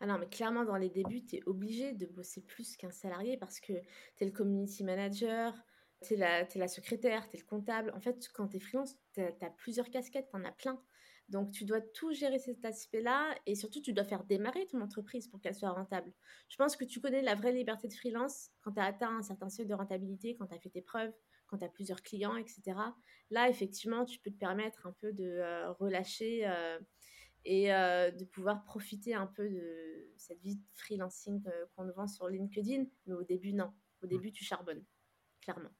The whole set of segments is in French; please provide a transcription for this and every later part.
Ah non, mais clairement, dans les débuts, tu es obligé de bosser plus qu'un salarié parce que tu es le community manager, tu es, la secrétaire, tu es le comptable. En fait, quand tu es freelance, tu as, plusieurs casquettes, tu en as plein. Donc, tu dois tout gérer cet aspect-là et surtout, tu dois faire démarrer ton entreprise pour qu'elle soit rentable. Je pense que tu connais la vraie liberté de freelance quand tu as atteint un certain seuil de rentabilité, quand tu as fait tes preuves, quand tu as plusieurs clients, etc. Là, effectivement, tu peux te permettre un peu de euh, relâcher euh, et euh, de pouvoir profiter un peu de cette vie de freelancing qu'on vend sur LinkedIn. Mais au début, non. Au début, tu charbonnes, clairement.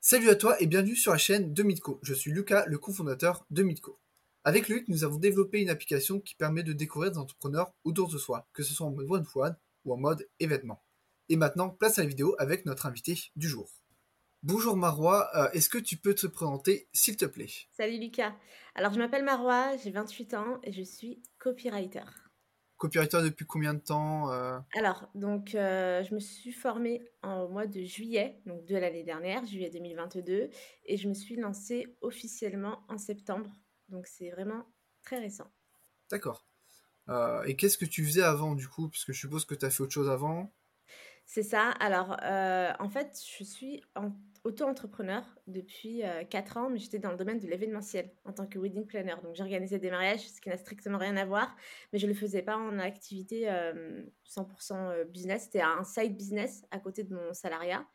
Salut à toi et bienvenue sur la chaîne de Midco. Je suis Lucas, le cofondateur de Midco. Avec Luc, nous avons développé une application qui permet de découvrir des entrepreneurs autour de soi, que ce soit en mode one-one ou en mode événement. Et maintenant, place à la vidéo avec notre invité du jour. Bonjour Marois, euh, est-ce que tu peux te présenter s'il te plaît? Salut Lucas. Alors je m'appelle Marois, j'ai 28 ans et je suis copywriter. Copywriter depuis combien de temps euh? Alors, donc euh, je me suis formée en mois de juillet, donc de l'année dernière, juillet 2022, et je me suis lancée officiellement en septembre. Donc c'est vraiment très récent. D'accord. et qu'est-ce que tu faisais avant du coup? Parce que je suppose que tu as fait autre chose avant. C'est ça. Alors, en fait, je suis en auto-entrepreneur depuis 4 ans, mais j'étais dans le domaine de l'événementiel en tant que wedding planner. Donc, j'organisais des mariages, ce qui n'a strictement rien à voir, mais je ne le faisais pas en activité 100% business. C'était un side business à côté de mon salariat.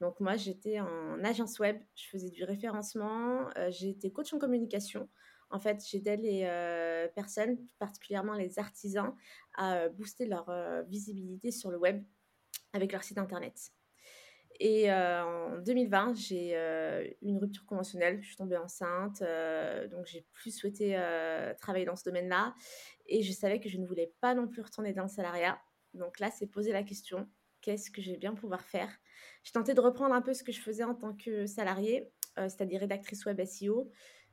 Donc, moi, j'étais en agence web, je faisais du référencement, j'étais coach en communication. En fait, j'aidais les personnes, particulièrement les artisans, à booster leur visibilité sur le web avec leur site internet. Et euh, en 2020, j'ai euh, eu une rupture conventionnelle. Je suis tombée enceinte, euh, donc j'ai plus souhaité travailler dans ce domaine-là. Et je savais que je ne voulais pas non plus retourner dans le salariat. Donc là, c'est poser la question qu'est-ce que je vais bien pouvoir faire? J'ai tenté de reprendre un peu ce que je faisais en tant que salarié, c'est-à-dire rédactrice web SEO.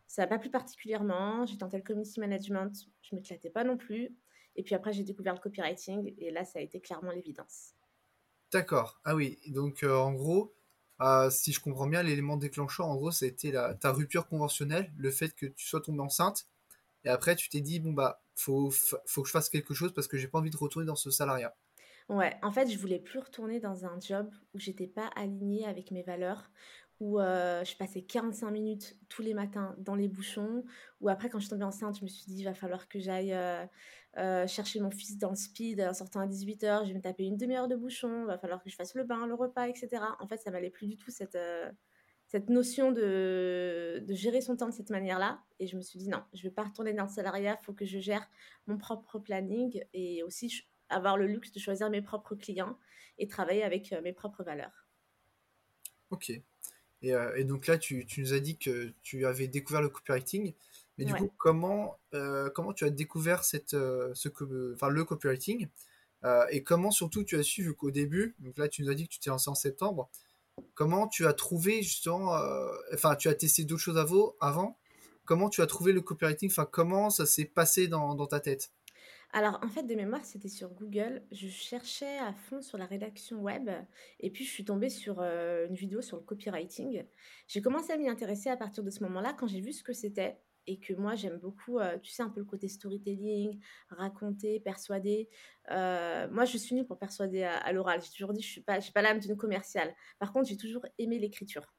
Ça n'a pas plu particulièrement. J'ai tenté le community management, je ne m'éclatais pas non plus. Et puis après, j'ai découvert le copywriting, et là, ça a été clairement l'évidence. D'accord. Ah oui. Donc, euh, en gros, euh, si je comprends bien, l'élément déclencheur, en gros, ça a été la, ta rupture conventionnelle, le fait que tu sois tombé enceinte. Et après, tu t'es dit, bon, bah, faut, que je fasse quelque chose parce que j'ai pas envie de retourner dans ce salariat. Ouais, en fait, je voulais plus retourner dans un job où j'étais pas alignée avec mes valeurs, où euh, je passais 45 minutes tous les matins dans les bouchons, où après, quand je suis tombée enceinte, je me suis dit, il va falloir que j'aille euh, chercher mon fils dans le speed en sortant à 18h, je vais me taper une demi-heure de bouchon, va falloir que je fasse le bain, le repas, etc. En fait, ça m'allait plus du tout cette, cette notion de, de, gérer son temps de cette manière-là. Et je me suis dit, non, je ne vais pas retourner dans le salariat, il faut que je gère mon propre planning et aussi avoir le luxe de choisir mes propres clients et travailler avec mes propres valeurs. Ok. Euh, et, donc là, tu, nous as dit que tu avais découvert le copywriting. Mais du coup, comment, euh, comment tu as découvert cette, euh, ce, enfin, le copywriting Et comment surtout tu as su, vu qu'au début, donc là tu nous as dit que tu t'es lancé en septembre, comment tu as trouvé justement, enfin tu as testé d'autres choses avant, comment tu as trouvé le copywriting, enfin comment ça s'est passé dans, dans ta tête? Alors, en fait, de mémoire, c'était sur Google. Je cherchais à fond sur la rédaction web et puis je suis tombée sur euh, une vidéo sur le copywriting. J'ai commencé à m'y intéresser à partir de ce moment-là quand j'ai vu ce que c'était et que moi, j'aime beaucoup, euh, tu sais, un peu le côté storytelling, raconter, persuader. Euh, moi, je suis nulle pour persuader à, l'oral. J'ai toujours dit, je suis pas, pas l'âme d'une commerciale. Par contre, j'ai toujours aimé l'écriture.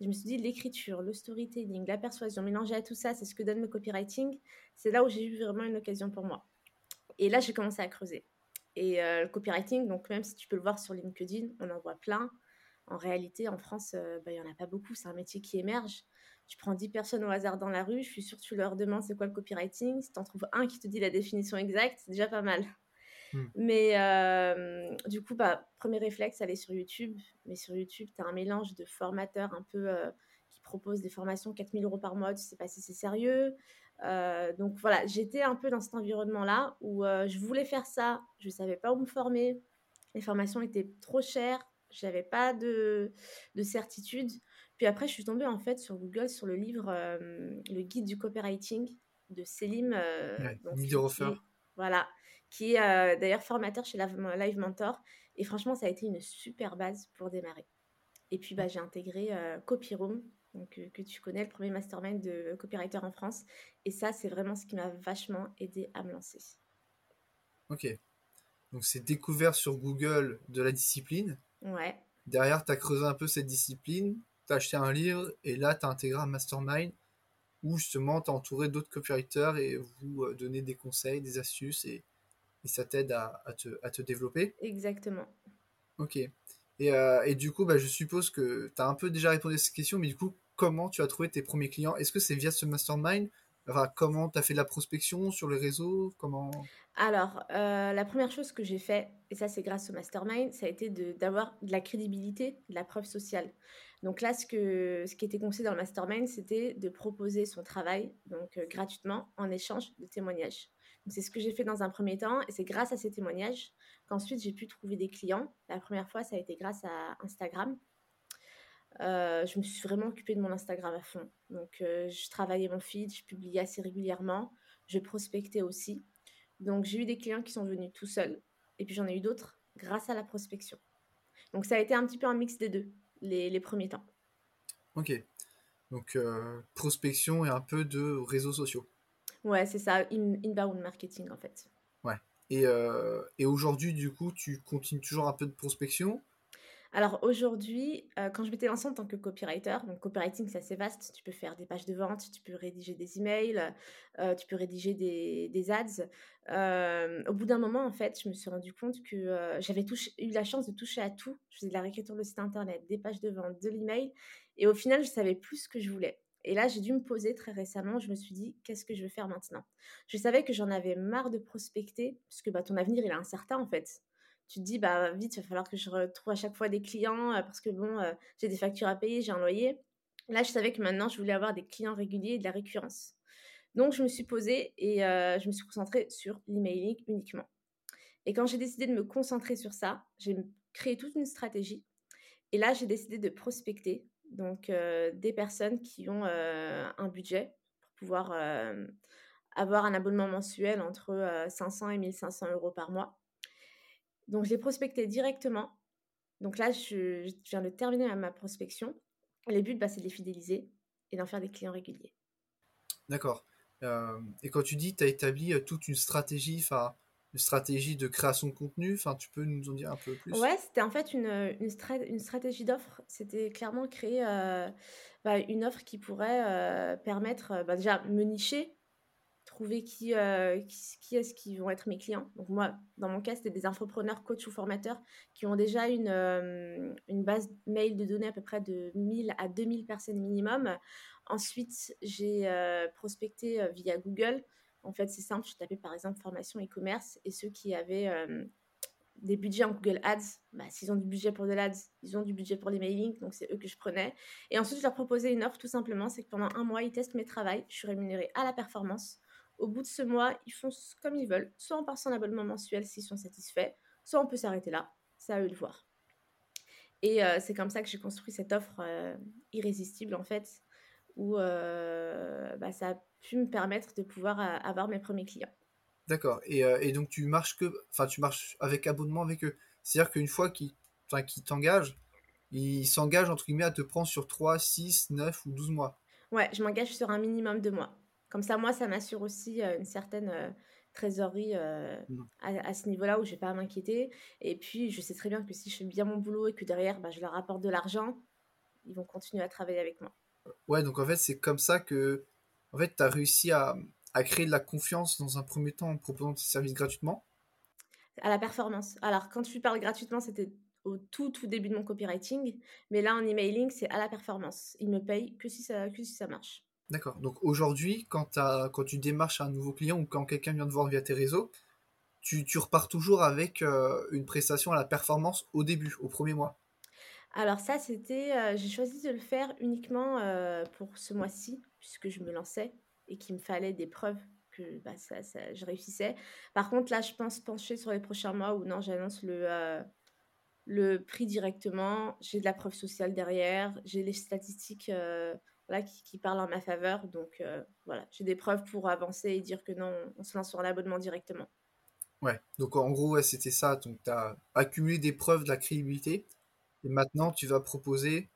Je me suis dit, l'écriture, le storytelling, la persuasion, mélanger à tout ça, c'est ce que donne le copywriting. C'est là où j'ai eu vraiment une occasion pour moi. Et là, j'ai commencé à creuser. Et euh, le copywriting, donc même si tu peux le voir sur LinkedIn, on en voit plein. En réalité, en France, euh, bah, il y n'y en a pas beaucoup. C'est un métier qui émerge. Tu prends 10 personnes au hasard dans la rue, je suis sûre que tu leur demandes c'est quoi le copywriting. Si tu en trouves un qui te dit la définition exacte, c'est déjà pas mal. Hmm. Mais euh, du coup, bah, premier réflexe, aller sur YouTube. Mais sur YouTube, tu as un mélange de formateurs un peu qui proposent des formations 4000 euros par mois. Tu sais pas si c'est sérieux. Euh, donc voilà, j'étais un peu dans cet environnement-là où euh, je voulais faire ça, je ne savais pas où me former, les formations étaient trop chères, je n'avais pas de, de, certitude. Puis après, je suis tombée en fait sur Google sur le livre euh, Le guide du copywriting de Selim. Ouais, voilà, qui est d'ailleurs formateur chez Live Mentor. Et franchement, ça a été une super base pour démarrer. Et puis, bah, j'ai intégré Copyroom, donc, euh, que tu connais, le premier mastermind de copywriter en France. Et ça, c'est vraiment ce qui m'a vachement aidé à me lancer. Ok. Donc c'est découvert sur Google de la discipline. Ouais. Derrière, tu as creusé un peu cette discipline, tu as acheté un livre et là, tu as intégré un mastermind où justement tu as entouré d'autres copywriters et vous euh, donnez des conseils, des astuces et, ça t'aide à, te, à, te, développer. Exactement. Ok. Et, euh, et du coup, bah, je suppose que tu as un peu déjà répondu à cette question, mais du coup, comment tu as trouvé tes premiers clients? Est-ce que c'est via ce mastermind Comment tu as fait de la prospection sur les réseaux? Comment? Alors, euh, la première chose que j'ai fait, et ça c'est grâce au mastermind, ça a été d'avoir de, la crédibilité, de la preuve sociale. Donc là, ce, qui était conseillé dans le mastermind, c'était de proposer son travail donc euh, gratuitement en échange de témoignages. C'est ce que j'ai fait dans un premier temps et c'est grâce à ces témoignages qu'ensuite j'ai pu trouver des clients. La première fois, ça a été grâce à Instagram. Euh, je me suis vraiment occupée de mon Instagram à fond. Donc, euh, je travaillais mon feed, je publiais assez régulièrement, je prospectais aussi. Donc, j'ai eu des clients qui sont venus tout seuls, et puis j'en ai eu d'autres grâce à la prospection. Donc, ça a été un petit peu un mix des deux, les, premiers temps. Ok. Donc, euh, prospection et un peu de réseaux sociaux. Ouais, c'est ça, inbound marketing en fait. Ouais. Et, et aujourd'hui, du coup, tu continues toujours un peu de prospection alors aujourd'hui, euh, quand je m'étais lancée en tant que copywriter, donc copywriting c'est assez vaste, tu peux faire des pages de vente, tu peux rédiger des emails, euh, tu peux rédiger des, ads. Euh, au bout d'un moment, en fait, je me suis rendu compte que j'avais eu la chance de toucher à tout. Je faisais de la réécriture de site internet, des pages de vente, de l'email, et au final, je savais plus ce que je voulais. Et là, j'ai dû me poser très récemment. Je me suis dit, qu'est-ce que je veux faire maintenant? Je savais que j'en avais marre de prospecter, puisque bah, ton avenir, il est incertain en fait tu te dis, bah vite, il va falloir que je retrouve à chaque fois des clients euh, parce que bon, euh, j'ai des factures à payer, j'ai un loyer. Là, je savais que maintenant, je voulais avoir des clients réguliers et de la récurrence. Donc, je me suis posée et euh, je me suis concentrée sur l'emailing uniquement. Et quand j'ai décidé de me concentrer sur ça, j'ai créé toute une stratégie. Et là, j'ai décidé de prospecter donc des personnes qui ont un budget pour pouvoir avoir un abonnement mensuel entre 500 et 1500 euros par mois. Donc, je l'ai prospecté directement. Donc là, je, viens de terminer ma prospection. Le but, bah, c'est de les fidéliser et d'en faire des clients réguliers. D'accord. Euh, et quand tu dis tu as établi euh, toute une stratégie, enfin une stratégie de création de contenu, enfin tu peux nous en dire un peu plus? Ouais, c'était en fait une, une, stratégie d'offre. C'était clairement créer euh, bah, une offre qui pourrait permettre bah, déjà me nicher trouver qui, euh, qui, est-ce qui vont être mes clients. Donc moi, dans mon cas, c'était des infopreneurs, coachs ou formateurs qui ont déjà une, euh, une base mail de données à peu près de 1000 à 2000 personnes minimum. Ensuite, j'ai euh, prospecté via Google. En fait, c'est simple, je tapais par exemple formation e-commerce et ceux qui avaient des budgets en Google Ads, bah, s'ils ont du budget pour de l'Ads, ils ont du budget pour les mailings, donc c'est eux que je prenais. Et ensuite, je leur proposais une offre tout simplement, c'est que pendant un mois, ils testent mes travaux, je suis rémunérée à la performance. Au bout de ce mois, ils font comme ils veulent. Soit on part son abonnement mensuel s'ils sont satisfaits, soit on peut s'arrêter là. C'est à eux de voir. Et euh, c'est comme ça que j'ai construit cette offre euh, irrésistible, en fait, où euh, bah, ça a pu me permettre de pouvoir avoir mes premiers clients. D'accord. Et, donc, tu marches que, enfin, tu marches avec abonnement avec eux. C'est-à-dire qu'une fois qu'ils t'engagent, ils s'engagent, entre guillemets, à te prendre sur 3, 6, 9 ou 12 mois. Ouais, je m'engage sur un minimum de mois. Comme ça, moi, ça m'assure aussi une certaine trésorerie euh, mmh. à, ce niveau-là où je n'ai pas à m'inquiéter. Et puis, je sais très bien que si je fais bien mon boulot et que derrière, bah, je leur apporte de l'argent, ils vont continuer à travailler avec moi. Ouais, donc en fait, c'est comme ça que en fait, tu as réussi à, à, créer de la confiance dans un premier temps en proposant tes services gratuitement? À la performance. Alors, quand tu parles gratuitement, c'était au tout, tout début de mon copywriting. Mais là, en emailing, c'est à la performance. Ils me payent que si ça, que si ça marche. D'accord. Donc aujourd'hui, quand, quand tu démarches un nouveau client ou quand quelqu'un vient te voir via tes réseaux, tu, repars toujours avec euh, une prestation à la performance au début, au premier mois. Alors ça, c'était, euh, j'ai choisi de le faire uniquement euh, pour ce mois-ci, puisque je me lançais et qu'il me fallait des preuves que bah, je réussissais. Par contre, là, je pense pencher sur les prochains mois où non, j'annonce le, le prix directement, j'ai de la preuve sociale derrière, j'ai les statistiques qui, parle en ma faveur. Donc euh, voilà, j'ai des preuves pour avancer et dire que non, on se lance sur l'abonnement directement. Ouais, donc en gros, ouais, c'était ça. Donc tu as accumulé des preuves de la crédibilité. Et maintenant, tu vas proposer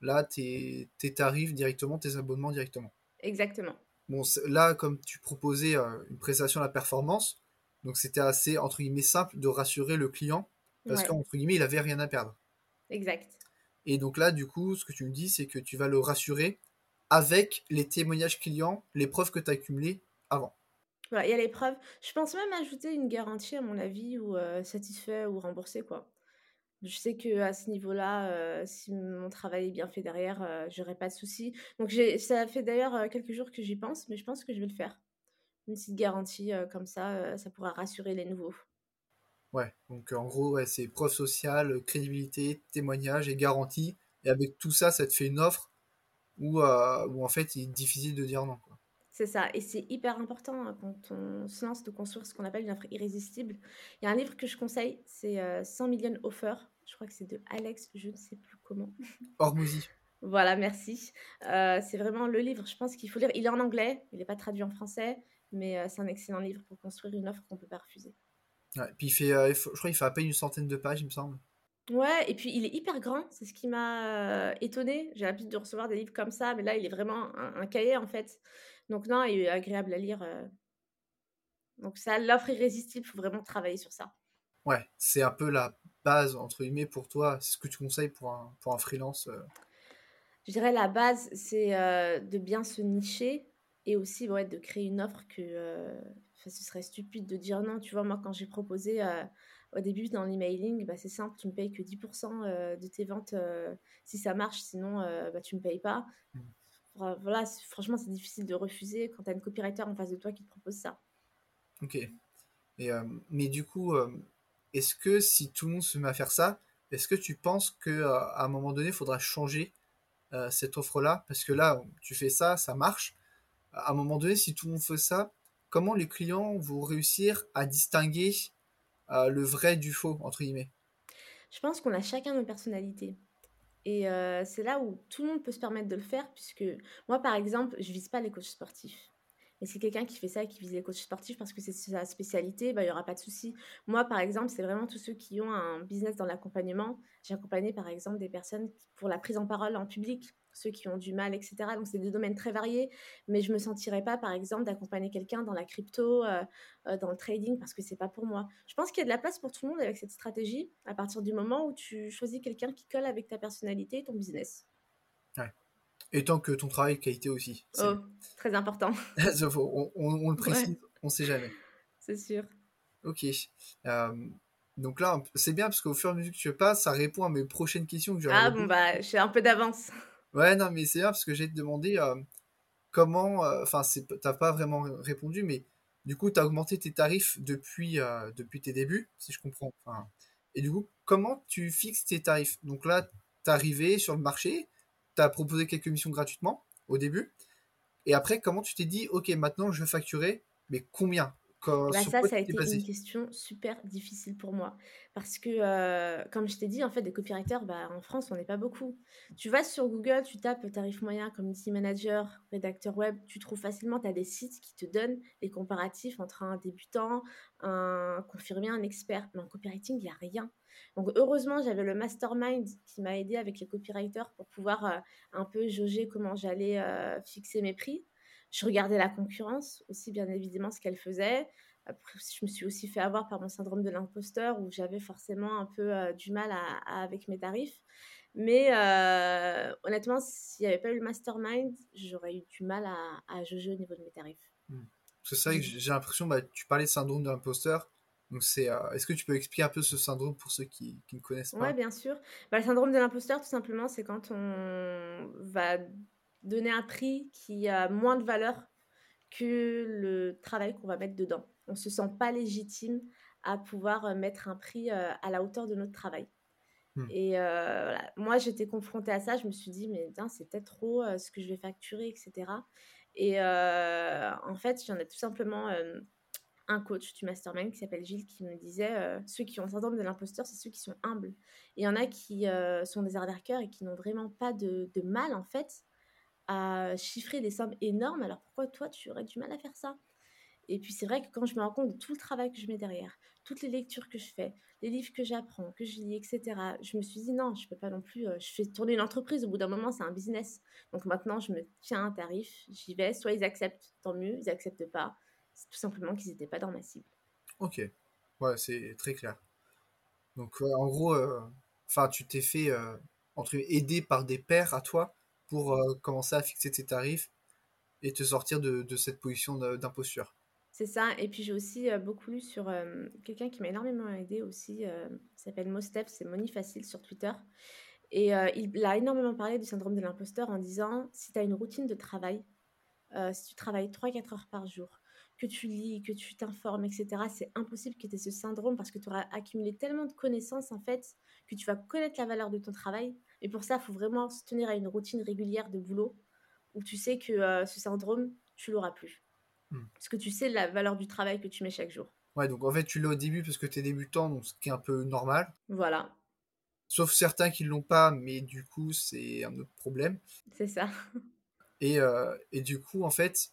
là tes, tes tarifs directement, tes abonnements directement. Exactement. Bon, là, comme tu proposais euh, une prestation à la performance, Donc c'était assez, entre guillemets, simple de rassurer le client parce qu'entre guillemets, il avait rien à perdre. Exact. Et donc là, du coup, ce que tu me dis, c'est que tu vas le rassurer avec les témoignages clients, les preuves que tu as accumulées avant. Voilà, il y a les preuves. Je pense même ajouter une garantie, à mon avis, ou euh, satisfait ou remboursé, quoi. Je sais que à ce niveau-là, euh, si mon travail est bien fait derrière, euh, j'aurai pas de soucis. Donc ça fait d'ailleurs quelques jours que j'y pense, mais je pense que je vais le faire. Une petite garantie comme ça, ça pourra rassurer les nouveaux. Ouais, donc en gros, c'est preuve sociale, crédibilité, témoignage et garantie. Et avec tout ça, ça te fait une offre où, où en fait, il est difficile de dire non. C'est ça, et c'est hyper important hein, quand on se lance de construire ce qu'on appelle une offre irrésistible. Il y a un livre que je conseille, c'est 100 euh, millions offers. Je crois que c'est de Alex, je ne sais plus comment. Hormozy. voilà, merci. Euh, c'est vraiment le livre, je pense qu'il faut lire. Il est en anglais, il n'est pas traduit en français, mais euh, c'est un excellent livre pour construire une offre qu'on ne peut pas refuser. Ouais, puis il fait, je crois qu'il fait à peine une centaine de pages, il me semble. Ouais, et puis il est hyper grand, c'est ce qui m'a étonné. J'ai l'habitude de recevoir des livres comme ça, mais là, il est vraiment un cahier en fait. Donc non, il est agréable à lire. Euh. Donc ça, l'offre irrésistible, il faut vraiment travailler sur ça. Ouais, c'est un peu la base, entre guillemets, pour toi. C'est ce que tu conseilles pour un, pour un freelance euh? Je dirais la base, c'est euh, de bien se nicher et aussi ouais, de créer une offre que ce serait stupide de dire non. Tu vois, moi, quand j'ai proposé au début dans l'emailing, bah, c'est simple, tu me payes que 10% de tes ventes si ça marche, sinon bah, tu ne me payes pas. Mmh voilà, franchement, c'est difficile de refuser quand tu as une copywriter en face de toi qui te propose ça. Ok. Et, euh, mais du coup, euh, est-ce que si tout le monde se met à faire ça, est-ce que tu penses qu'à euh, à un moment donné, il faudra changer cette offre-là? Parce que là, tu fais ça, ça marche. À un moment donné, si tout le monde fait ça, comment les clients vont réussir à distinguer le vrai du faux, entre guillemets Je pense qu'on a chacun nos personnalités. Et c'est là où tout le monde peut se permettre de le faire, puisque moi, par exemple, je vise pas les coachs sportifs. Mais c'est quelqu'un qui fait ça et qui vise les coachs sportifs parce que c'est sa spécialité, bah, il n'y aura pas de souci. Moi, par exemple, c'est vraiment tous ceux qui ont un business dans l'accompagnement. J'ai accompagné, par exemple, des personnes pour la prise en parole en public ceux qui ont du mal, etc. Donc, c'est des domaines très variés, mais je ne me sentirais pas, par exemple, d'accompagner quelqu'un dans la crypto, euh, euh, dans le trading, parce que c'est pas pour moi. Je pense qu'il y a de la place pour tout le monde avec cette stratégie, à partir du moment où tu choisis quelqu'un qui colle avec ta personnalité et ton business. Ouais. Et tant que ton travail est qualité aussi. Oh, très important. on, on, le précise, on ne sait jamais. C'est sûr. Ok. Euh, donc là, c'est bien parce qu'au fur et à mesure que tu passes, ça répond à mes prochaines questions que Ah bon, bah, j'ai un peu d'avance. Ouais, non, mais c'est bien parce que j'ai demandé euh, comment. Euh, enfin, t'as pas vraiment répondu, mais du coup, tu as augmenté tes tarifs depuis, euh, depuis tes débuts, si je comprends. et du coup, comment tu fixes tes tarifs? Donc là, tu arrivé sur le marché, tu as proposé quelques missions gratuitement au début. Et après, comment tu t'es dit, OK, maintenant je vais facturer, mais combien? Bah, ça, ça a été une question super difficile pour moi. Parce que, euh, comme je t'ai dit, en fait, des copywriters, bah, en France, on n'est pas beaucoup. Tu vas sur Google, tu tapes tarif moyen, community manager, rédacteur web, tu trouves facilement, tu as des sites qui te donnent les comparatifs entre un débutant, un confirmé, un expert. Mais en copywriting, il n'y a rien. Donc, heureusement, j'avais le mastermind qui m'a aidé avec les copywriters pour pouvoir euh, un peu jauger comment j'allais euh, fixer mes prix. Je regardais la concurrence aussi, bien évidemment, ce qu'elle faisait. Après, je me suis aussi fait avoir par mon syndrome de l'imposteur où j'avais forcément un peu euh, du mal à, avec mes tarifs. Mais euh, honnêtement, s'il n'y avait pas eu le mastermind, j'aurais eu du mal à, à jauger au niveau de mes tarifs. Hmm. C'est ça que j'ai l'impression, bah, tu parlais de syndrome de l'imposteur. Donc c'est, euh, est-ce que tu peux expliquer un peu ce syndrome pour ceux qui, qui ne connaissent pas? Oui, bien sûr. Bah, le syndrome de l'imposteur, tout simplement, c'est quand on va donner un prix qui a moins de valeur que le travail qu'on va mettre dedans. On ne se sent pas légitime à pouvoir euh, mettre un prix euh, à la hauteur de notre travail. Hmm. Et euh, moi, j'étais confrontée à ça. Je me suis dit, mais c'est peut-être trop ce que je vais facturer, etc. Et en fait, j'en ai tout simplement un coach du mastermind qui s'appelle Gilles qui me disait ceux qui ont le syndrome de l'imposteur, c'est ceux qui sont humbles. Et il y en a qui sont des arnaqueurs et qui n'ont vraiment pas de, de, mal, en fait, à chiffrer des sommes énormes. Alors pourquoi toi, tu aurais du mal à faire ça? Et puis c'est vrai que quand je me rends compte de tout le travail que je mets derrière, toutes les lectures que je fais, les livres que j'apprends, que je lis, etc., je me suis dit non, je peux pas non plus, euh, je fais tourner une entreprise, au bout d'un moment, c'est un business. Donc maintenant, je me tiens un tarif, j'y vais, soit ils acceptent, tant mieux, ils acceptent pas. C'est tout simplement qu'ils n'étaient pas dans ma cible. Ok, ouais, c'est très clair. Donc en gros, euh, tu t'es fait euh, aider par des pairs à toi pour euh, commencer à fixer tes tarifs et te sortir de, cette position d'imposture. C'est ça. Et puis j'ai aussi beaucoup lu sur quelqu'un qui m'a énormément aidé aussi. il s'appelle Mostep, c'est Moni Facile sur Twitter. Et il a énormément parlé du syndrome de l'imposteur en disant si tu as une routine de travail, si tu travailles 3-4 heures par jour, que tu lis, que tu t'informes, etc., c'est impossible que tu aies ce syndrome parce que tu auras accumulé tellement de connaissances, en fait, que tu vas connaître la valeur de ton travail. Et pour ça, il faut vraiment se tenir à une routine régulière de boulot où tu sais que euh, ce syndrome, tu l'auras plus. Hmm. Parce que tu sais la valeur du travail que tu mets chaque jour. Ouais, donc en fait, tu l'as au début parce que tu es débutant, donc ce qui est un peu normal. Voilà. Sauf certains qui ne l'ont pas, mais du coup, c'est un autre problème. C'est ça. Et, euh, et, du coup, en fait,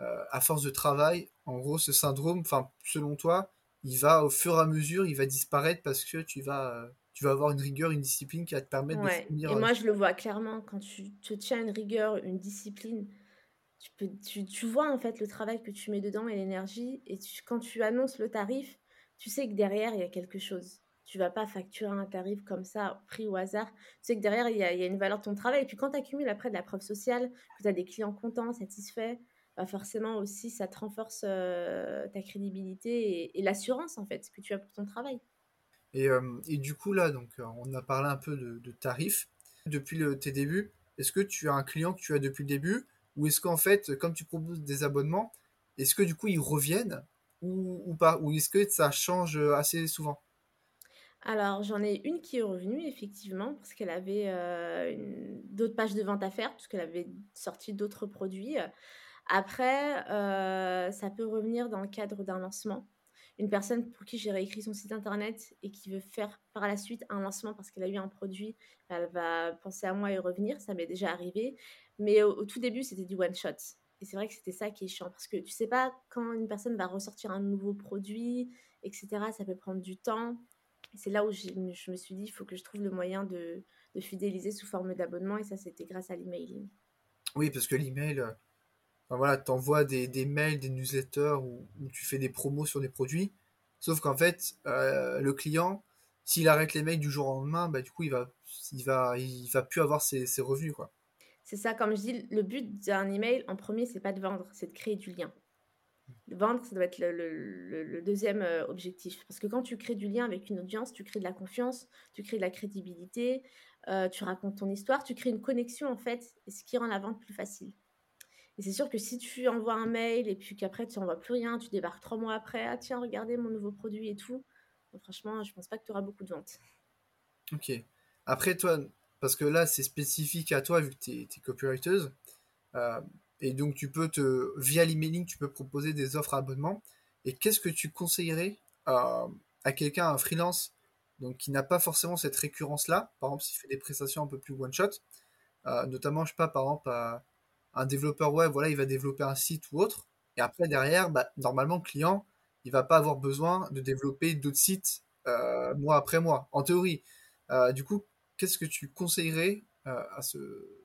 euh, à force de travail, en gros, ce syndrome, enfin, selon toi, il va au fur et à mesure, il va disparaître parce que tu vas, tu vas avoir une rigueur, une discipline qui va te permettre de finir. Et moi, je le vois clairement quand tu te tiens une rigueur, une discipline. Tu, peux, tu, tu vois en fait le travail que tu mets dedans et l'énergie. Et quand tu annonces le tarif, tu sais que derrière, il y a quelque chose. Tu vas pas facturer un tarif comme ça, pris au hasard. Tu sais que derrière, il y a, il y a une valeur de ton travail. Et puis quand tu accumules après de la preuve sociale, que tu as des clients contents, satisfaits, bah, forcément aussi ça te renforce ta crédibilité et, l'assurance en fait que tu as pour ton travail. Et, et du coup là, donc on a parlé un peu de, tarifs. Depuis tes débuts, est-ce que tu as un client que tu as depuis le début? Ou est-ce qu'en fait, comme tu proposes des abonnements, est-ce que du coup ils reviennent? Ou, pas? Ou est-ce que ça change assez souvent? Alors, j'en ai une qui est revenue, effectivement, parce qu'elle avait d'autres pages de vente à faire, parce qu'elle avait sorti d'autres produits. Après, euh, ça peut revenir dans le cadre d'un lancement. Une personne pour qui j'ai réécrit son site internet et qui veut faire par la suite un lancement parce qu'elle a eu un produit, elle va penser à moi et revenir. Ça m'est déjà arrivé. Mais au, tout début, c'était du one shot. Et c'est vrai que c'était ça qui est chiant parce que tu sais pas quand une personne va ressortir un nouveau produit, etc. Ça peut prendre du temps. C'est là où je me suis dit, il faut que je trouve le moyen de, de fidéliser sous forme d'abonnement. Et ça, c'était grâce à l'emailing. Oui, parce que l'email, Enfin, voilà, tu envoies des, des, mails, des newsletters où, tu fais des promos sur des produits. Sauf qu'en fait, euh, le client, s'il arrête les mails du jour au lendemain, bah, du coup, il va, il va, il va plus avoir ses, ses revenus. Quoi. C'est ça, comme je dis, le but d'un email, en premier, c'est pas de vendre, c'est de créer du lien. Vendre, ça doit être le, le, le, deuxième euh, objectif. Parce que quand tu crées du lien avec une audience, tu crées de la confiance, tu crées de la crédibilité, euh, tu racontes ton histoire, tu crées une connexion en fait, et ce qui rend la vente plus facile. Et c'est sûr que si tu envoies un mail et puis qu'après tu n'envoies plus rien, tu débarques trois mois après, ah tiens, regardez mon nouveau produit et tout, franchement, je pense pas que tu auras beaucoup de ventes. Ok. Après, toi, parce que là, c'est spécifique à toi vu que tu es, euh, et donc tu peux te, via l'emailing, tu peux proposer des offres à abonnement. Et qu'est-ce que tu conseillerais à, à quelqu'un, un freelance, donc qui n'a pas forcément cette récurrence-là, par exemple s'il fait des prestations un peu plus one-shot, euh, notamment, je sais pas, par exemple, à un développeur web, voilà, il va développer un site ou autre. Et après, derrière, bah, normalement, le client, il va pas avoir besoin de développer d'autres sites euh, mois après mois, en théorie. Euh, du coup, qu'est-ce que tu conseillerais euh, à, ce,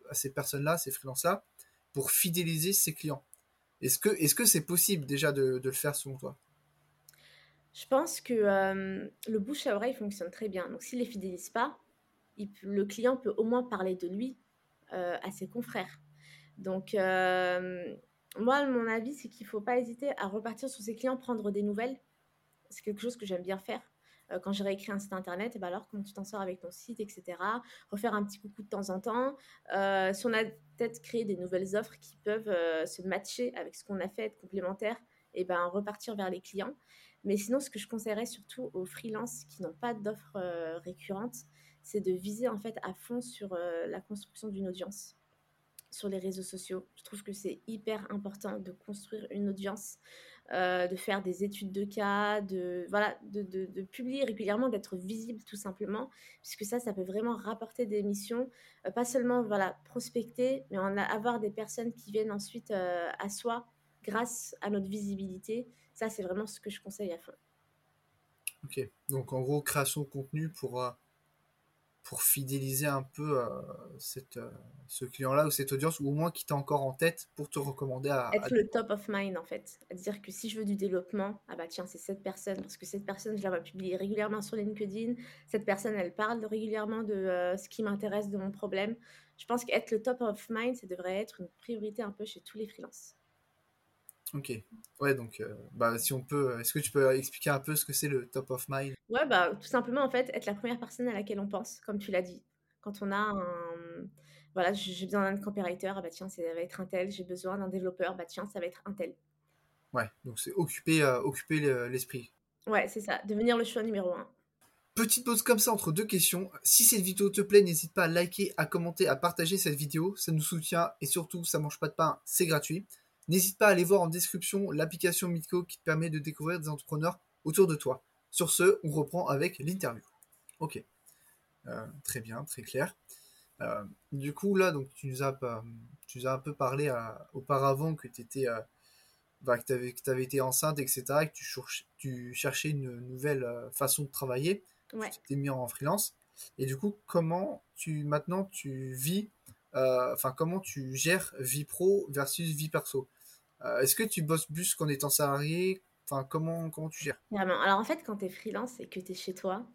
à ces personnes-là, ces freelances-là, pour fidéliser ses clients? Est-ce que c'est possible déjà de, le faire selon toi? Je pense que le bouche à oreille fonctionne très bien. Donc, s'il les fidélise pas, le client peut au moins parler de lui à ses confrères. Donc, euh, moi, mon avis, c'est qu'il ne faut pas hésiter à repartir sur ses clients, prendre des nouvelles. C'est quelque chose que j'aime bien faire. Euh, quand j'ai réécrit un site internet, et eh ben alors comment tu t'en sors avec ton site, etc. Refaire un petit coucou de temps en temps. Euh, si on a peut-être créé des nouvelles offres qui peuvent se matcher avec ce qu'on a fait, être complémentaires, et eh ben repartir vers les clients. Mais sinon, ce que je conseillerais surtout aux freelances qui n'ont pas d'offres récurrentes, c'est de viser en fait à fond sur la construction d'une audience sur les réseaux sociaux. Je trouve que c'est hyper important de construire une audience, euh, de faire des études de cas, de, voilà, de, de, publier régulièrement, d'être visible tout simplement, puisque ça, ça peut vraiment rapporter des missions, euh, pas seulement voilà, prospecter, mais en avoir des personnes qui viennent ensuite euh, à soi grâce à notre visibilité. Ça, c'est vraiment ce que je conseille à fond. Ok, donc en gros, création de contenu pour, pour fidéliser un peu euh, cette, euh, ce client-là ou cette audience, ou au moins qui t'a encore en tête pour te recommander à... Être le top of mind, en fait. À dire que si je veux du développement, ah bah tiens, c'est cette personne, parce que cette personne, je la vois publier régulièrement sur LinkedIn. Cette personne, elle parle régulièrement de euh, ce qui m'intéresse, de mon problème. Je pense qu'être le top of mind, ça devrait être une priorité un peu chez tous les freelances. Ok. Ouais, donc, bah, si on peut, est-ce que tu peux expliquer un peu ce que c'est le top of mind? Ouais, bah, tout simplement, en fait, être la première personne à laquelle on pense, comme tu l'as dit. Quand on a un. Voilà, j'ai besoin d'un copywriter, ah bah tiens, ça va être un tel. J'ai besoin d'un développeur, bah tiens, ça va être un tel. Ouais, donc c'est occuper, occuper l'esprit. Ouais, c'est ça, devenir le choix numéro un. Petite pause comme ça entre deux questions. Si cette vidéo te plaît, n'hésite pas à liker, à commenter, à partager cette vidéo. Ça nous soutient et surtout, ça mange pas de pain, c'est gratuit. N'hésite pas à aller voir en description l'application Mitco qui te permet de découvrir des entrepreneurs autour de toi. Sur ce, on reprend avec l'interview. Ok. Euh, très bien, très clair. Euh, du coup, là, donc, tu nous as, tu as un peu parlé auparavant que tu étais. Euh, bah, que tu avais, été enceinte, etc., et que tu, tu cherchais une nouvelle façon de travailler. Ouais. Tu t'es mis en freelance. Et du coup, comment tu maintenant tu vis, enfin, comment tu gères vie pro versus vie perso? Euh, est-ce que tu bosses plus qu'en étant salarié? Enfin, comment, comment tu gères? Alors en fait, quand tu es freelance et que tu es chez toi,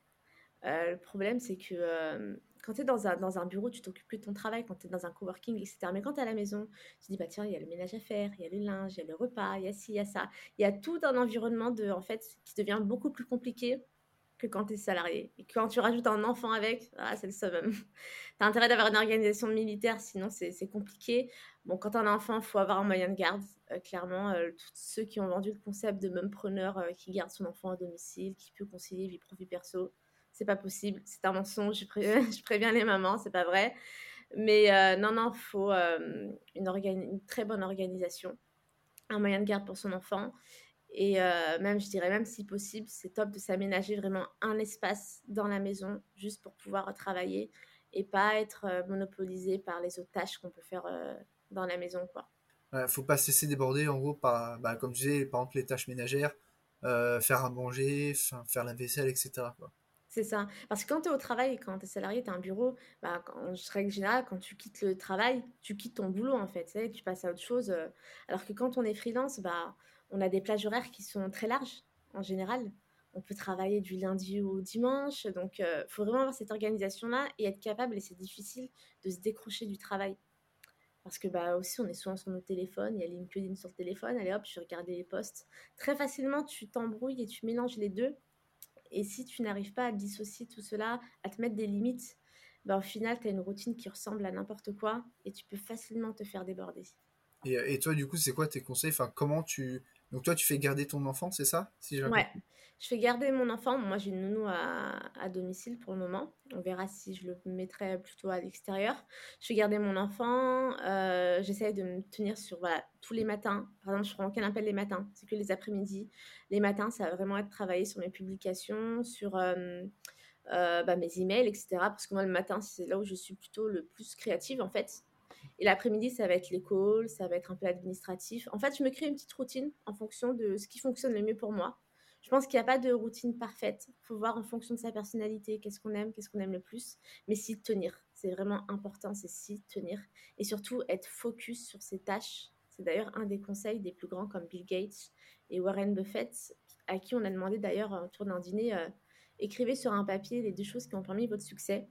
euh, le problème c'est que euh, quand tu es dans un, dans un bureau, tu t'occupes que de ton travail, quand tu es dans un coworking, etc. Mais quand tu es à la maison, tu te dis, bah tiens, il y a le ménage à faire, il y a le linge, il y a le repas, il y a ci, il y a ça. Il y a tout un environnement de, en fait, qui devient beaucoup plus compliqué que quand tu es salarié. Et quand tu rajoutes un enfant avec, ah, c'est le summum. tu as intérêt d'avoir une organisation militaire, sinon c'est compliqué. Bon, quand tu as un enfant, il faut avoir un moyen de garde. Euh, clairement, euh, tous ceux qui ont vendu le concept de même preneur euh, qui garde son enfant à domicile, qui peut concilier vie pro vie perso, c'est pas possible. C'est un mensonge. Je, préviens les mamans, c'est pas vrai. Mais non, non, il faut une, très bonne organisation, un moyen de garde pour son enfant et euh, même, je dirais même si possible, c'est top de s'aménager vraiment un espace dans la maison juste pour pouvoir travailler et pas être euh, monopolisé par les autres tâches qu'on peut faire euh, dans la maison. Quoi. Ne faut pas se laisser déborder en gros par, bah, comme je disais, par exemple les tâches ménagères, faire à manger, faire la vaisselle, etc. C'est ça. Parce que quand tu es au travail, quand tu es salarié, tu as un bureau, bah, en règle générale, quand tu quittes le travail, tu quittes ton boulot en fait. Tu, passes à autre chose. alors que quand on est freelance, bah, on a des plages horaires qui sont très larges en général. On peut travailler du lundi au dimanche. Donc, il euh, faut vraiment avoir cette organisation-là et être capable, et c'est difficile, de se décrocher du travail. Parce que bah aussi, on est souvent sur nos téléphones, il y a LinkedIn sur le téléphone, allez hop, je vais regarder les posts. Très facilement, tu t'embrouilles et tu mélanges les deux. Et si tu n'arrives pas à dissocier tout cela, à te mettre des limites, bah, au final, tu as une routine qui ressemble à n'importe quoi et tu peux facilement te faire déborder. Et, et toi, du coup, c'est quoi tes conseils? Enfin, Comment tu, donc toi, tu fais garder ton enfant, c'est ça si Ouais, je fais garder mon enfant. Moi, j'ai une nounou à, domicile pour le moment. On verra si je le mettrai plutôt à l'extérieur. Je fais garder mon enfant. Euh, J'essaie de me tenir sur voilà, tous les matins. Par exemple, je prends aucun appel les matins. C'est que les après-midi. Les matins, ça va vraiment être travailler sur mes publications, sur euh, euh, bah, mes emails, etc. Parce que moi, le matin, c'est là où je suis plutôt le plus créative, en fait. Et l'après-midi, ça va être l'école, ça va être un peu administratif. En fait, je me crée une petite routine en fonction de ce qui fonctionne le mieux pour moi. Je pense qu'il n'y a pas de routine parfaite. Il faut voir en fonction de sa personnalité, qu'est-ce qu'on aime, qu'est-ce qu'on aime le plus. Mais s'y tenir, c'est vraiment important, c'est s'y tenir. Et surtout, être focus sur ses tâches. C'est d'ailleurs un des conseils des plus grands comme Bill Gates et Warren Buffett, à qui on a demandé d'ailleurs autour d'un dîner, euh, écrivez sur un papier les deux choses qui ont permis votre succès.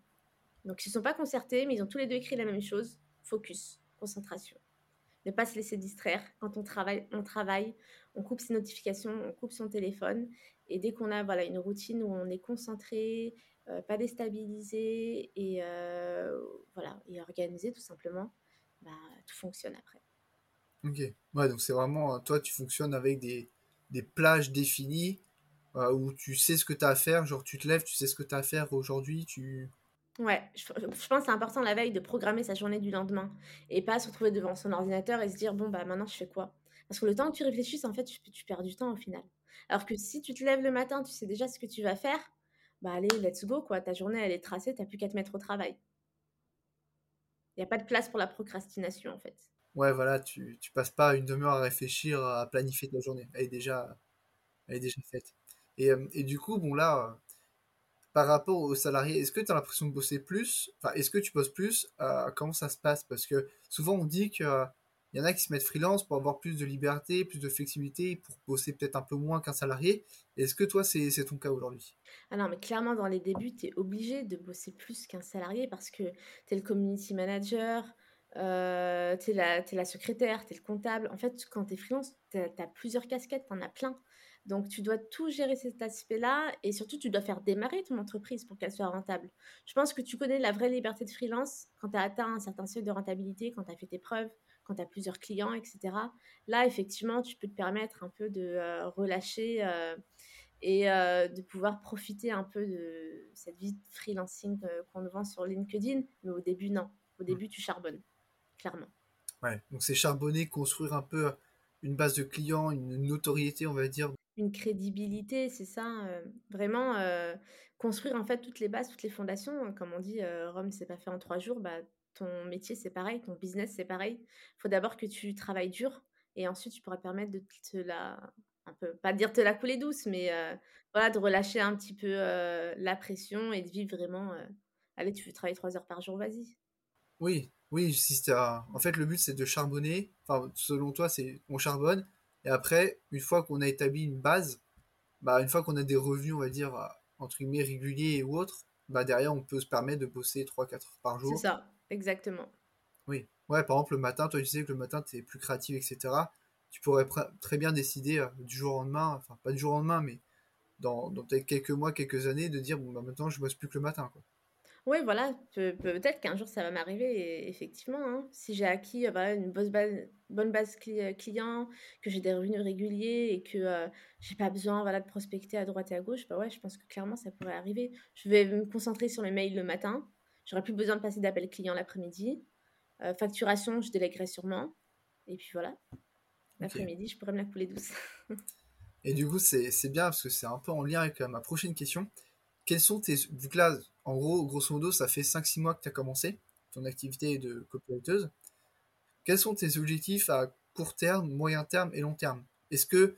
Donc ils ne se sont pas concertés, mais ils ont tous les deux écrit la même chose focus, concentration. Ne pas se laisser distraire. Quand on travaille, on travaille, on coupe ses notifications, on coupe son téléphone. Et dès qu'on a voilà, une routine où on est concentré, euh, pas déstabilisé et, euh, voilà, et organisé tout simplement, bah, tout fonctionne après. Ok, ouais, donc c'est vraiment, toi tu fonctionnes avec des, des plages définies euh, où tu sais ce que tu as à faire, genre tu te lèves, tu sais ce que tu as à faire aujourd'hui, tu... Ouais, je, pense que c'est important la veille de programmer sa journée du lendemain et pas se retrouver devant son ordinateur et se dire bon bah maintenant je fais quoi? Parce que le temps que tu réfléchisses en fait tu, perds du temps au final. Alors que si tu te lèves le matin, tu sais déjà ce que tu vas faire, bah allez let's go quoi, ta journée elle est tracée, t'as plus qu'à te mettre au travail. Il n'y a pas de place pour la procrastination en fait. Ouais voilà, tu, tu passes pas une demi-heure à réfléchir, à planifier ta journée, elle est déjà, elle est déjà faite. Et, euh, et du coup bon là par rapport aux salariés, est-ce que tu as l'impression de bosser plus? Enfin, est-ce que tu bosses plus? Euh, Comment ça se passe? Parce que souvent on dit qu'il y en a qui se mettent freelance pour avoir plus de liberté, plus de flexibilité, pour bosser peut-être un peu moins qu'un salarié. Est-ce que toi, c'est ton cas aujourd'hui? Ah non, mais clairement, dans les débuts, tu es obligé de bosser plus qu'un salarié parce que tu es le community manager, euh, tu es, la secrétaire, tu es le comptable. En fait, quand tu es freelance, tu as, plusieurs casquettes, tu en as plein. Donc, tu dois tout gérer cet aspect-là et surtout, tu dois faire démarrer ton entreprise pour qu'elle soit rentable. Je pense que tu connais la vraie liberté de freelance quand tu as atteint un certain seuil de rentabilité, quand tu as fait tes preuves, quand tu as plusieurs clients, etc. Là, effectivement, tu peux te permettre un peu de euh, relâcher euh, et euh, de pouvoir profiter un peu de cette vie de freelancing qu'on vend sur LinkedIn. Mais au début, non. Au début, tu charbonnes, clairement. Ouais, donc c'est charbonner, construire un peu une base de clients, une notoriété, on va dire, une crédibilité, c'est ça. vraiment construire en fait toutes les bases, toutes les fondations. Comme on dit, Rome, c'est pas fait en trois jours. Bah, ton métier, c'est pareil. Ton business, c'est pareil. Il faut d'abord que tu travailles dur et ensuite tu pourras permettre de te la. Un peu, pas dire te la couler douce, mais voilà, de relâcher un petit peu la pression et de vivre vraiment. allez, tu veux travailler trois heures par jour, vas-y. Oui, oui, si en fait, le but c'est de charbonner. Enfin, selon toi, c'est on charbonne et après, une fois qu'on a établi une base, bah, une fois qu'on a des revenus, on va dire, entre guillemets, réguliers ou autres, bah, derrière, on peut se permettre de bosser 3-4 heures par jour. C'est ça, exactement. Oui. Ouais, par exemple, le matin, toi, tu disais que le matin, tu es plus créatif, etc. Tu pourrais très bien décider euh, du jour au lendemain, enfin, pas du jour au lendemain, mais dans, dans peut-être quelques mois, quelques années, de dire, bon, bah, maintenant, je bosse plus que le matin, quoi. Oui, voilà, peut-être qu'un jour ça va m'arriver, effectivement. Hein. Si j'ai acquis euh, une bonne base, bonne base euh, client, que j'ai des revenus réguliers et que euh, j'ai pas besoin voilà, de prospecter à droite et à gauche, bah ouais, je pense que clairement ça pourrait arriver. Je vais me concentrer sur les mails le matin, j'aurai plus besoin de passer d'appels clients l'après-midi. facturation, je déléguerai sûrement. Et puis voilà, l'après-midi, je pourrais me la couler douce. et du coup, c'est bien parce que c'est un peu en lien avec ma prochaine question. Quels sont tes. Vu que là, en gros, grosso modo, ça fait 5-6 mois que tu as commencé ton activité de copywriteuse. Quels sont tes objectifs à court terme, moyen terme et long terme? Est-ce que.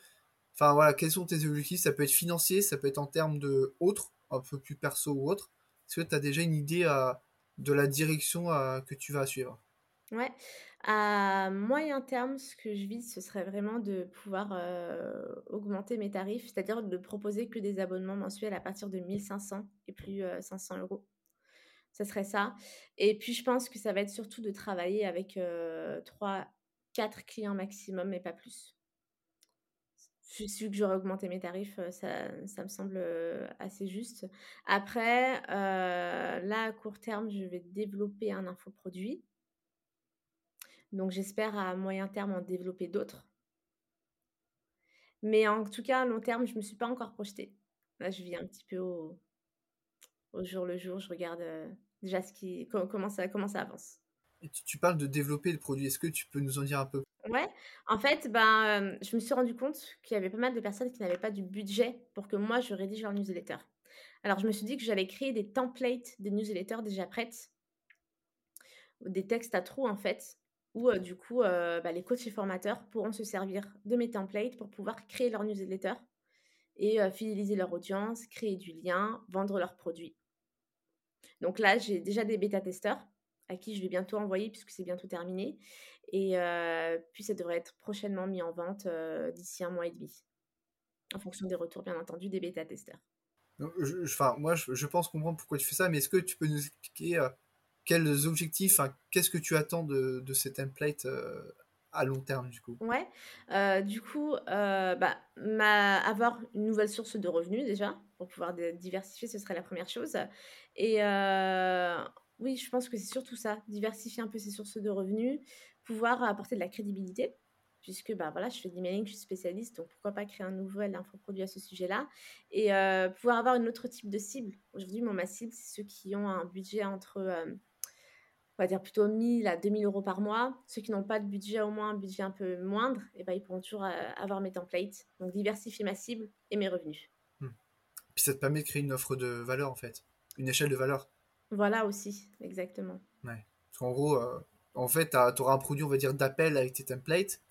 Enfin voilà, quels sont tes objectifs? Ça peut être financier, ça peut être en termes de autres, un peu plus perso ou autre. Est-ce que tu as déjà une idée de la direction que tu vas suivre? Ouais. À moyen terme, ce que je vise, ce serait vraiment de pouvoir augmenter mes tarifs, c'est-à-dire de proposer que des abonnements mensuels à partir de 1500 et plus 500 euh, euros. Ce serait ça. Et puis, je pense que ça va être surtout de travailler avec euh, 3, 4 clients maximum et pas plus. Suis que j'aurais augmenté mes tarifs, ça, ça me semble assez juste. Après, là, à court terme, je vais développer un infoproduit donc j'espère à moyen terme en développer d'autres. Mais en tout cas, à long terme, je ne me suis pas encore projetée. Là, je vis un petit peu au, jour le jour. Je regarde euh, déjà ce qui, comment, ça, comment ça avance. Et tu, parles de développer le produit. Est-ce que tu peux nous en dire un peu? Ouais, en fait, ben, euh, je me suis rendu compte qu'il y avait pas mal de personnes qui n'avaient pas du budget pour que moi, je rédige leur newsletter. Alors, je me suis dit que j'allais créer des templates de newsletters déjà prêtes, des textes à trous en fait, où du coup bah, les coachs et formateurs pourront se servir de mes templates pour pouvoir créer leur newsletter et fidéliser leur audience, créer du lien, vendre leurs produits. Donc là, j'ai déjà des bêta-testeurs à qui je vais bientôt envoyer puisque c'est bientôt terminé. Et puis ça devrait être prochainement mis en vente d'ici un mois et demi, en fonction des retours bien entendu des bêta-testeurs. Enfin, moi, je, pense comprendre pourquoi tu fais ça, mais est-ce que tu peux nous expliquer quels objectifs, qu'est-ce que tu attends de, de ces templates euh, à long terme du coup? Ouais, euh, du coup, euh, bah, avoir une nouvelle source de revenus déjà, pour pouvoir diversifier, ce serait la première chose. Et oui, je pense que c'est surtout ça, diversifier un peu ses sources de revenus, pouvoir apporter de la crédibilité, puisque bah, voilà, je fais de l'emailing, je suis spécialiste, donc pourquoi pas créer un nouvel infoproduit à ce sujet-là, et pouvoir avoir un autre type de cible. Aujourd'hui, mon ma cible, c'est ceux qui ont un budget entre on va dire plutôt 1000 à 2000 euros par mois. Ceux qui n'ont pas de budget, au moins un budget un peu moindre, et eh ben, ils pourront toujours euh, avoir mes templates. Donc diversifier ma cible et mes revenus. Hmm. Puis ça te permet de créer une offre de valeur en fait, une échelle de valeur. Voilà aussi, exactement. Ouais. Parce qu'en gros, euh, en fait, tu auras un produit, on va dire, d'appel avec tes templates.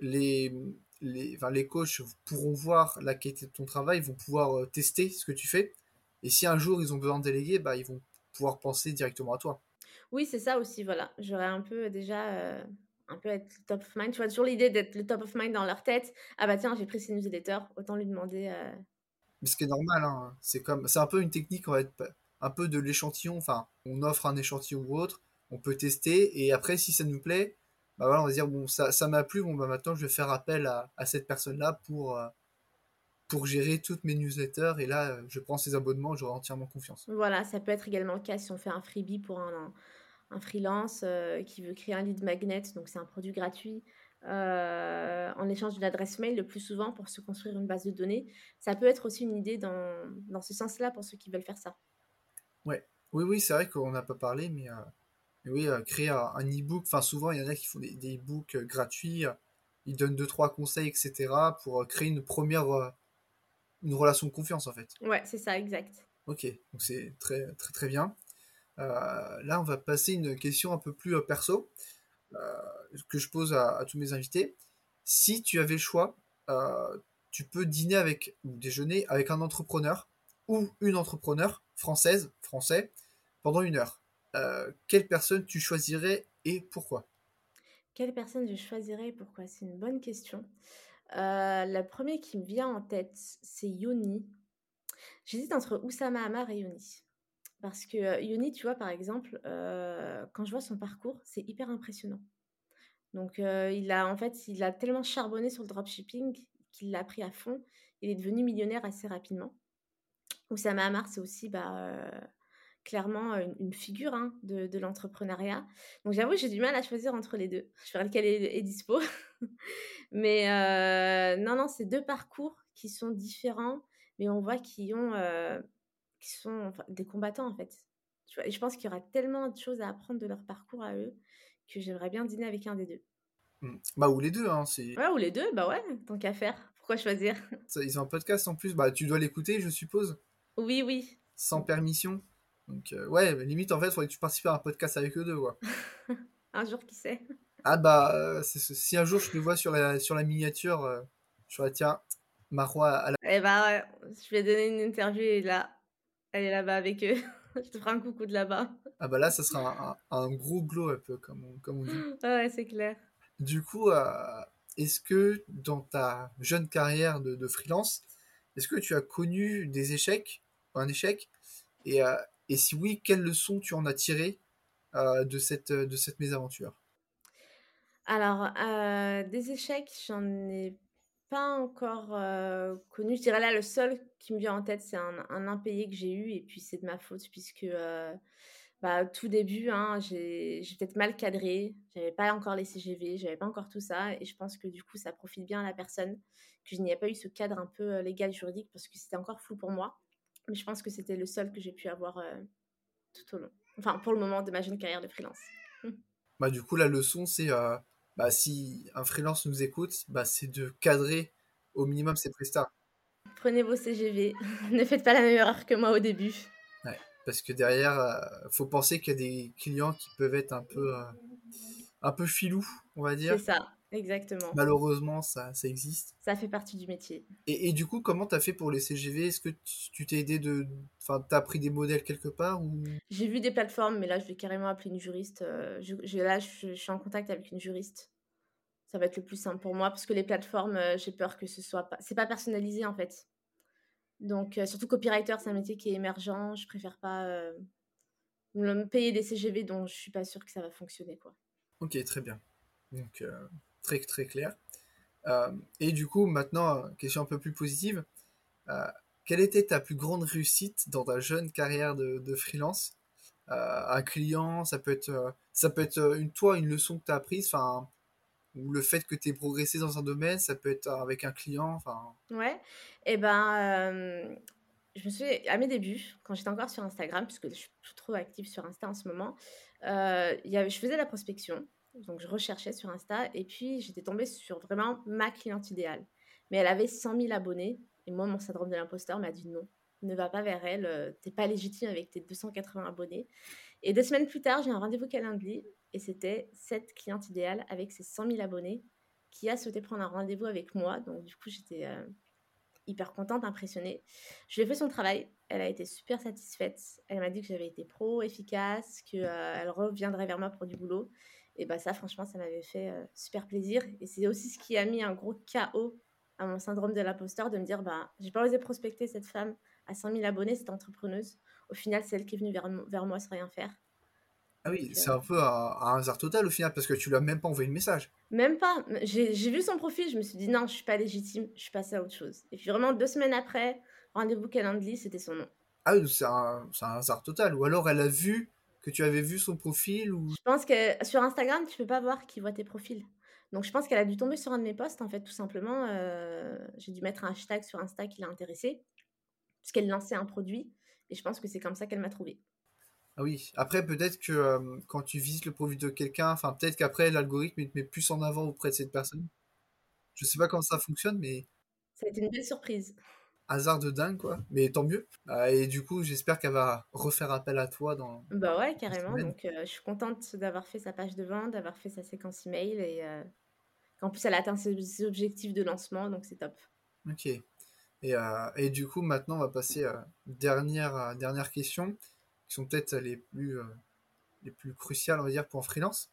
Les, les, enfin, les coachs pourront voir la qualité de ton travail, vont pouvoir euh, tester ce que tu fais. Et si un jour ils ont besoin de déléguer, bah, ils vont pouvoir penser directement à toi. Oui, c'est ça aussi, voilà. J'aurais un peu déjà euh, un peu être le top of mind. Tu vois, toujours l'idée d'être le top of mind dans leur tête. Ah bah tiens, j'ai pris ces newsletters, autant lui demander. Euh, Mais ce qui est normal, hein, c'est comme, c'est un peu une technique, on va être un peu de l'échantillon. Enfin, on offre un échantillon ou autre, on peut tester, et après, si ça nous plaît, bah voilà, on va dire bon, ça, ça m'a plu, bon bah maintenant je vais faire appel à, à cette personne-là pour euh, pour gérer toutes mes newsletters, et là, je prends ses abonnements, j'aurai entièrement confiance. Voilà, ça peut être également le cas si on fait un freebie pour un, un freelance euh, qui veut créer un lead magnet, donc c'est un produit gratuit, euh, en échange d'une adresse mail le plus souvent pour se construire une base de données. Ça peut être aussi une idée dans, dans ce sens-là pour ceux qui veulent faire ça. Ouais. Oui, oui, c'est vrai qu'on n'a pas parlé, mais, euh, oui, créer un, e-book, enfin souvent il y en a qui font des, des e-books gratuits, ils donnent deux, trois conseils, etc., pour créer une première, une relation de confiance en fait. Ouais, c'est ça, exact. Ok, donc c'est très, très, très bien. Euh, là, on va passer une question un peu plus euh, perso euh, que je pose à, tous mes invités. Si tu avais le choix, tu peux dîner avec ou déjeuner avec un entrepreneur ou une entrepreneur française, français, pendant une heure. quelle personne tu choisirais et pourquoi? Quelle personne je choisirais et pourquoi? C'est une bonne question. La première qui me vient en tête, c'est Yoni. J'hésite entre Oussama Hamar et Yoni. Parce que Yoni, tu vois, par exemple, quand je vois son parcours, c'est hyper impressionnant. Donc, il a en fait, il a tellement charbonné sur le dropshipping qu'il l'a pris à fond. Il est devenu millionnaire assez rapidement. Oussama Hamar, c'est aussi bah, clairement une, figure hein, de, l'entrepreneuriat. Donc, j'avoue, j'ai du mal à choisir entre les deux. Je verrai lequel est dispo. mais non, non, c'est deux parcours qui sont différents, mais on voit qu'ils ont qui sont des combattants en fait. Tu vois, et je pense qu'il y aura tellement de choses à apprendre de leur parcours à eux que j'aimerais bien dîner avec un des deux. Mmh. Bah, ou les deux, hein. C'est... Ouais, ou les deux, bah ouais, tant qu'à faire. Pourquoi choisir? Ils ont un podcast en plus, bah tu dois l'écouter, je suppose. Oui, oui. Sans permission. Donc, euh, ouais, limite, en fait, il faudrait que tu participes à un podcast avec eux deux, quoi. un jour, qui sait? Ah, bah, euh, si un jour je te vois sur la, sur la miniature, euh, je vais tiens, Marois à la. Eh bah, ouais, je vais donner une interview et là, elle est là-bas avec eux. je te ferai un coucou de là-bas. Ah bah là, ça sera un, gros glow-up, comme on, comme on dit. ouais, c'est clair. Du coup, euh, est-ce que dans ta jeune carrière de, freelance, est-ce que tu as connu des échecs, un échec? Et, euh, et si oui, quelles leçons tu en as tirées euh, de, cette, de cette mésaventure? Alors, des échecs, j'en ai pas encore connu. Je dirais là, le seul qui me vient en tête, c'est un, impayé que j'ai eu, et puis c'est de ma faute, puisque bah, tout début, hein, j'ai peut-être mal cadré, j'avais pas encore les CGV, j'avais pas encore tout ça, et je pense que du coup, ça profite bien à la personne, que je n'y ai pas eu ce cadre un peu légal, juridique, parce que c'était encore flou pour moi. Mais je pense que c'était le seul que j'ai pu avoir tout au long. Enfin, pour le moment de ma jeune carrière de freelance. Bah, du coup, la leçon, c'est bah, si un freelance nous écoute, bah, c'est de cadrer au minimum ses prestats. Prenez vos CGV, ne faites pas la même erreur que moi au début. parce que derrière, il euh, faut penser qu'il y a des clients qui peuvent être un peu, euh, un peu filous, on va dire. C'est ça, exactement. Malheureusement, ça, ça existe. Ça fait partie du métier. Et, et du coup, comment tu as fait pour les CGV Est-ce que tu t'es aidé de. Enfin, tu as pris des modèles quelque part ou... J'ai vu des plateformes, mais là, je vais carrément appeler une juriste. Euh, je, là, je, suis en contact avec une juriste. Ça va être le plus simple pour moi parce que les plateformes, j'ai peur que ce soit pas. C'est pas personnalisé en fait. Donc, surtout copywriter, c'est un métier qui est émergent. Je préfère pas me payer des CGV dont je suis pas sûre que ça va fonctionner. Quoi. Ok, très bien. Donc, très, très clair. et du coup, maintenant, question un peu plus positive. quelle était ta plus grande réussite dans ta jeune carrière de, freelance? Un client, ça peut être, ça peut être une, toi, une leçon que tu as apprise, ou le fait que tu aies progressé dans un domaine, ça peut être avec un client, enfin. Ouais, et eh ben, je me suis à mes débuts, quand j'étais encore sur Instagram, puisque je suis trop active sur Insta en ce moment, euh, y je faisais la prospection, donc je recherchais sur Insta, et puis j'étais tombée sur vraiment ma cliente idéale. Mais elle avait 100 000 abonnés, et moi, mon syndrome de l'imposteur m'a dit non, ne va pas vers elle, euh, t'es pas légitime avec tes 280 abonnés. Et deux semaines plus tard, j'ai un rendez-vous Calendly et c'était cette cliente idéale avec ses 100 000 abonnés qui a souhaité prendre un rendez-vous avec moi. Donc, du coup, j'étais euh, hyper contente, impressionnée. Je lui ai fait son travail. Elle a été super satisfaite. Elle m'a dit que j'avais été pro, efficace, qu'elle reviendrait vers moi pour du boulot. Et bah ça, franchement, ça m'avait fait super plaisir. Et c'est aussi ce qui a mis un gros chaos à mon syndrome de l'imposteur de me dire, bah, j'ai pas osé prospecter cette femme à 100 000 abonnés, cette entrepreneuse. Au final, c'est elle qui est venue vers, vers moi sans rien faire. Ah oui, c'est un peu un, hasard total au final, parce que tu lui as même pas envoyé le message. Même pas. J'ai vu son profil, je me suis dit non, je suis pas légitime, je suis passée à autre chose. Et puis vraiment, deux semaines après, rendez-vous Calendly, c'était son nom. Ah oui, c'est un, un, hasard total. Ou alors elle a vu que tu avais vu son profil ou... Je pense que sur Instagram, tu peux pas voir qui voit tes profils. Donc je pense qu'elle a dû tomber sur un de mes posts, en fait, tout simplement. Euh, j'ai dû mettre un hashtag sur Insta qui l'a intéressé, puisqu'elle lançait un produit. Et je pense que c'est comme ça qu'elle m'a trouvé. Ah oui, après peut-être que euh, quand tu visites le profil de quelqu'un, enfin peut-être qu'après l'algorithme te met plus en avant auprès de cette personne. Je sais pas comment ça fonctionne, mais. Ça a été une belle surprise. Hasard de dingue, quoi. Mais tant mieux. Bah, et du coup, j'espère qu'elle va refaire appel à toi dans. Bah ouais, carrément. Donc euh, je suis contente d'avoir fait sa page de vente, d'avoir fait sa séquence email et euh, qu'en plus elle a atteint ses objectifs de lancement, donc c'est top. Ok. Et, et, du coup, maintenant, on va passer à dernière, dernière question qui sont peut-être les plus, euh, les plus cruciales, on va dire, pour un freelance.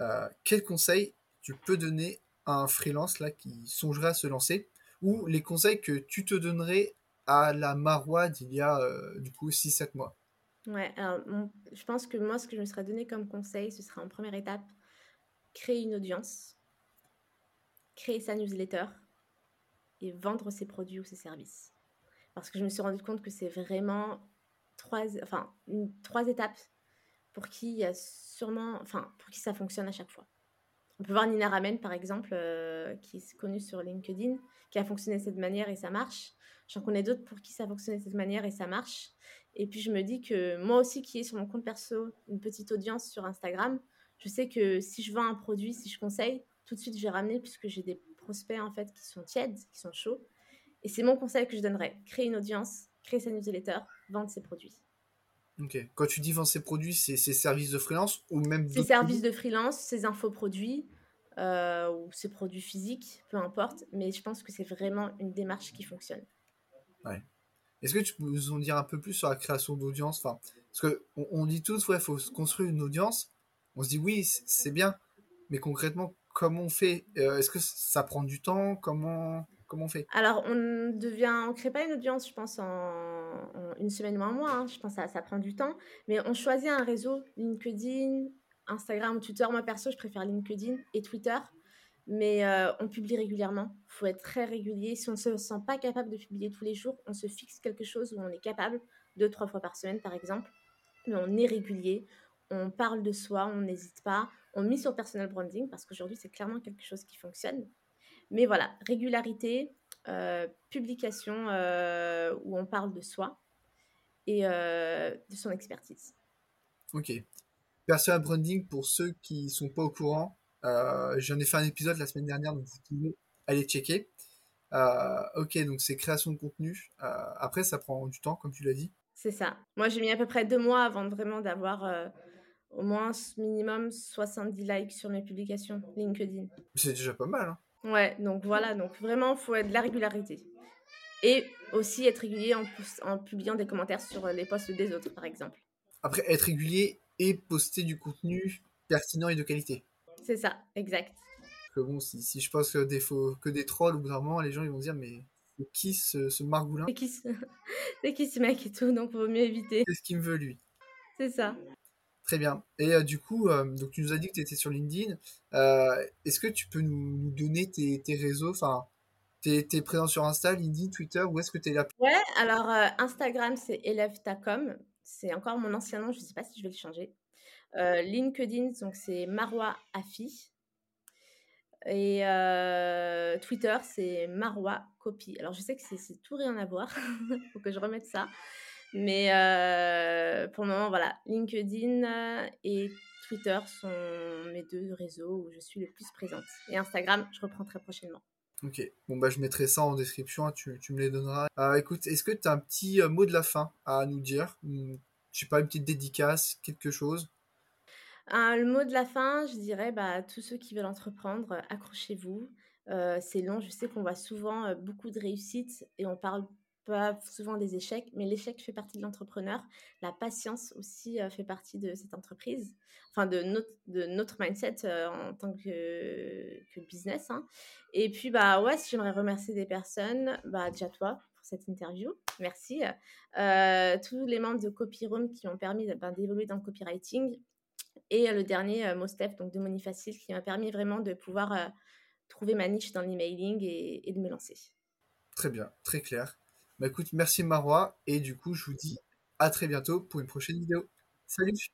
Euh, quel conseil tu peux donner à un freelance là qui songerait à se lancer? Ou les conseils que tu te donnerais à la Marois d'il y a euh, du coup 6-7 mois? Ouais, alors je pense que moi, ce que je me serais donné comme conseil, ce sera en première étape, créer une audience, créer sa newsletter et vendre ses produits ou ses services. Parce que je me suis rendu compte que c'est vraiment trois, étapes pour qui y a sûrement, enfin, pour qui ça fonctionne à chaque fois. On peut voir Nina Ramen, par exemple, euh, qui est connue sur LinkedIn, qui a fonctionné de cette manière et ça marche. J'en connais d'autres pour qui ça a fonctionné de cette manière et ça marche. Et puis je me dis que moi aussi, qui est sur mon compte perso une petite audience sur Instagram, je sais que si je vends un produit, si je conseille, tout de suite je vais ramener puisque j'ai des prospects en fait qui sont tièdes, qui sont chauds. Et c'est mon conseil que je donnerais créer une audience, créer sa newsletter, vendre ses produits. Ok. Quand tu dis vendre ses produits, c'est ses services de freelance ou même Ses services de freelance, ses infoproduits euh, ou ses produits physiques, peu importe. Mais je pense que c'est vraiment une démarche qui fonctionne. Ouais. Est-ce que tu peux nous en dire un peu plus sur la création d'audience? Enfin, Parce qu'on on dit tous, ouais, il faut construire une audience. On se dit oui, c'est bien. Mais concrètement, comment on fait? Euh, Est-ce que ça prend du temps? Comment Comment on fait? Alors, on devient, on crée pas une audience, je pense, en, une semaine ou un mois. Hein. Je pense que ça, prend du temps. Mais on choisit un réseau, LinkedIn, Instagram Twitter. Moi, perso, je préfère LinkedIn et Twitter. Mais euh, on publie régulièrement. Il faut être très régulier. Si on ne se sent pas capable de publier tous les jours, on se fixe quelque chose où on est capable, deux, trois fois par semaine, par exemple. Mais on est régulier. On parle de soi, on n'hésite pas. On mise sur personal branding parce qu'aujourd'hui, c'est clairement quelque chose qui fonctionne. Mais voilà, régularité, publication euh, où on parle de soi et euh, de son expertise. Ok. Personal branding, pour ceux qui ne sont pas au courant, j'en ai fait un épisode la semaine dernière, donc vous pouvez aller checker. ok, donc c'est création de contenu. après, ça prend du temps, comme tu l'as dit. C'est ça. Moi, j'ai mis à peu près deux mois avant vraiment d'avoir au moins minimum 70 likes sur mes publications LinkedIn. C'est déjà pas mal. Hein. Ouais, donc voilà, donc vraiment, il faut être de la régularité. Et aussi être régulier en, en, publiant des commentaires sur les posts des autres, par exemple. Après, être régulier et poster du contenu pertinent et de qualité. C'est ça, exact. Que bon, si, si je poste que des, faux, que des trolls, au bout d'un moment, les gens ils vont dire, mais c'est qui ce, ce margoulin? C'est qui, ce... qui ce mec et tout, donc il vaut mieux éviter. Qu'est-ce qu'il me veut, lui? C'est ça. Très bien. Et euh, du coup, euh, donc tu nous as dit que tu étais sur LinkedIn. Euh, est-ce que tu peux nous, donner tes, tes réseaux? Enfin, tu es, présent sur Insta, LinkedIn, Twitter? Où est-ce que tu es là? Ouais, alors Instagram, c'est élève-ta-com. C'est encore mon ancien nom, je ne sais pas si je vais le changer. LinkedIn, donc c'est Marwa Afi. Et Twitter, c'est Marwa Copy. Alors, je sais que c'est tout rien à voir. Il faut que je remette ça. Mais pour le moment, voilà, LinkedIn et Twitter sont mes deux réseaux où je suis le plus présente. Et Instagram, je reprends très prochainement. Ok, bon bah je mettrai ça en description, hein, tu, tu, me les donneras. Euh, écoute, est-ce que tu as un petit mot de la fin à nous dire? Je sais pas, une petite dédicace, quelque chose? Le mot de la fin, je dirais, bah, tous ceux qui veulent entreprendre, accrochez-vous. c'est long, je sais qu'on voit souvent beaucoup de réussite et on parle pas souvent des échecs, mais l'échec fait partie de l'entrepreneur. La patience aussi euh, fait partie de cette entreprise, enfin de notre, mindset euh, en tant que, business. Hein. Et puis, bah ouais, si j'aimerais remercier des personnes, bah déjà toi pour cette interview, merci. Euh, tous les membres de Copyroom qui m'ont permis ben, d'évoluer dans le copywriting. Et le dernier, Mostef, donc de Monifacile, qui m'a permis vraiment de pouvoir trouver ma niche dans l'emailing et de me lancer. Très bien, très clair. Bah écoute, merci Marois, et du coup, je vous dis à très bientôt pour une prochaine vidéo. Salut